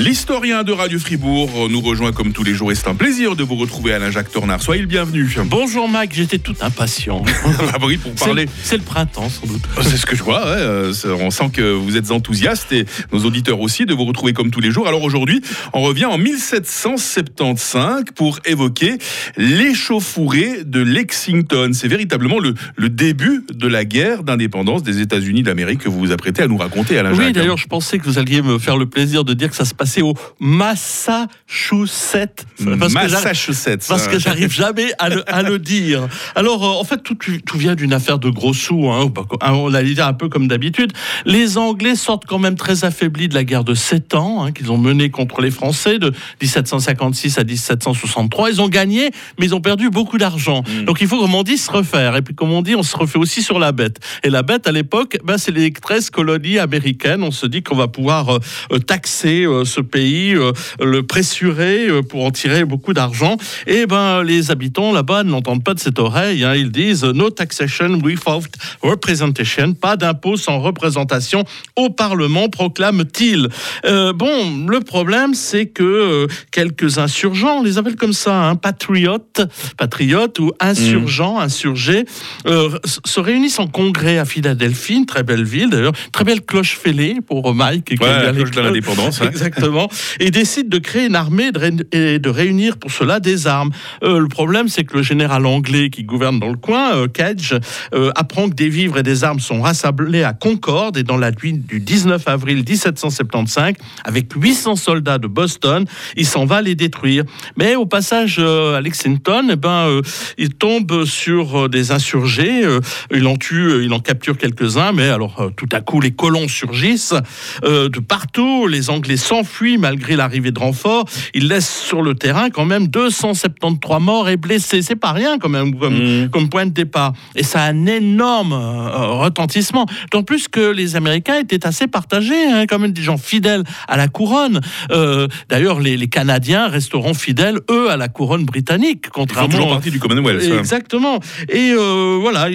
L'historien de Radio Fribourg nous rejoint comme tous les jours et c'est un plaisir de vous retrouver Alain-Jacques Tornard. Soyez le bienvenu. Bonjour Mac, j'étais tout impatient. Ah oui, pour parler. C'est le printemps sans doute. C'est ce que je vois. ouais, euh, On sent que vous êtes enthousiaste et nos auditeurs aussi de vous retrouver comme tous les jours. Alors aujourd'hui, on revient en 1775 pour évoquer l'échauffourée de Lexington. C'est véritablement le, le début de la guerre d'indépendance des États-Unis d'Amérique que vous vous apprêtez à nous raconter, Alain-Jacques. Oui, d'ailleurs, je pensais que vous alliez me faire le plaisir de dire que ça se passait au Massachusetts. Parce que Massachusetts. Parce que j'arrive jamais à le, à le dire. Alors, euh, en fait, tout, tout vient d'une affaire de gros sous. Hein, pas- hein, on allait dire un peu comme d'habitude. Les Anglais sortent quand même très affaiblis de la guerre de 7 ans hein, qu'ils ont menée contre les Français de 1756 à 1763. Ils ont gagné, mais ils ont perdu beaucoup d'argent. Donc, il faut, comme on dit, se refaire. Et puis, comme on dit, on se refait aussi sur la bête. Et la bête, à l'époque, ben, c'est les 13 colonies américaines. On se dit qu'on va pouvoir euh, euh, taxer euh, ce pays, euh, le pressurer euh, pour en tirer beaucoup d'argent. Et ben les habitants là-bas ne l'entendent pas de cette oreille. hein. Ils disent no taxation without representation, pas d'impôt sans représentation au Parlement, proclame-t-il. Euh, bon, le problème c'est que quelques insurgents, on les appelle comme ça, hein, patriotes, patriotes ou insurgents, insurgés, euh, s- se réunissent en congrès à Philadelphie, une très belle ville d'ailleurs, très belle cloche fêlée pour Mike. qui Ouais, la les cloche de cloches. l'indépendance. ouais. Et décide de créer une armée et de réunir pour cela des armes. Euh, le problème, c'est que le général anglais qui gouverne dans le coin, euh, Kedge, euh, apprend que des vivres et des armes sont rassemblés à Concorde et dans la nuit du 19 avril 1775, avec 800 soldats de Boston, il s'en va les détruire. Mais au passage euh, à Lexington, eh ben, il tombe sur des insurgés. il en tue, il en capture quelques-uns, mais alors tout à coup, les colons surgissent de partout. Les Anglais s'enfuient malgré l'arrivée de renforts. Ils laissent sur le terrain quand même 273 morts et blessés. C'est pas rien quand même comme, comme point de départ. Et ça a un énorme euh, retentissement. D'autant plus que les Américains étaient assez partagés, hein, quand même des gens fidèles à la couronne. Euh, D'ailleurs, les, les Canadiens resteront fidèles, eux, à la couronne britannique, Ils font contrairement toujours partie du Commonwealth. Exactement. Et euh, voilà,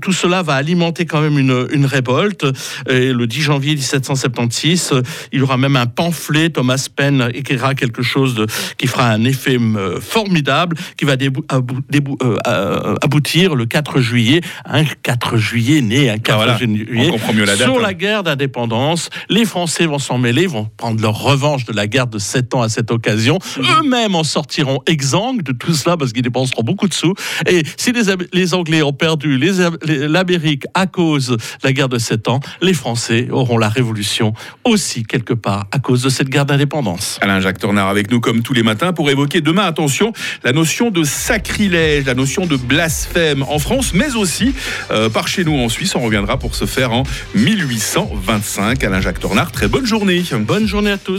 tout cela va alimenter quand même une, une révolte. Et le 10 janvier 1776, euh, il y aura même un pamphlet. Thomas Penn écrira quelque chose de, qui fera un effet euh, formidable, qui va débou- débou- euh, euh, aboutir le 4 juillet. Un 4 juillet né, un 4 Ah, voilà. juillet. On comprend mieux la date, Sur hein. la guerre d'indépendance, les Français vont s'en mêler, vont prendre leur revanche de la guerre de 7 ans à cette occasion. Mhm. Eux-mêmes en sortiront exsangues de tout cela parce qu'ils dépenseront beaucoup de sous. Et si les, les Anglais ont perdu l'Amérique à cause de la guerre de 7 ans, les Français auront la révolution aussi quelque part à cause de cette guerre d'indépendance. Alain-Jacques Tornard avec nous comme tous les matins pour évoquer demain, attention, la notion de sacrilège, la notion de blasphème en France, mais aussi euh, par chez nous en Suisse. On reviendra pour se faire en 1825. Alain-Jacques Tornard, très bonne journée. Bonne journée à tous.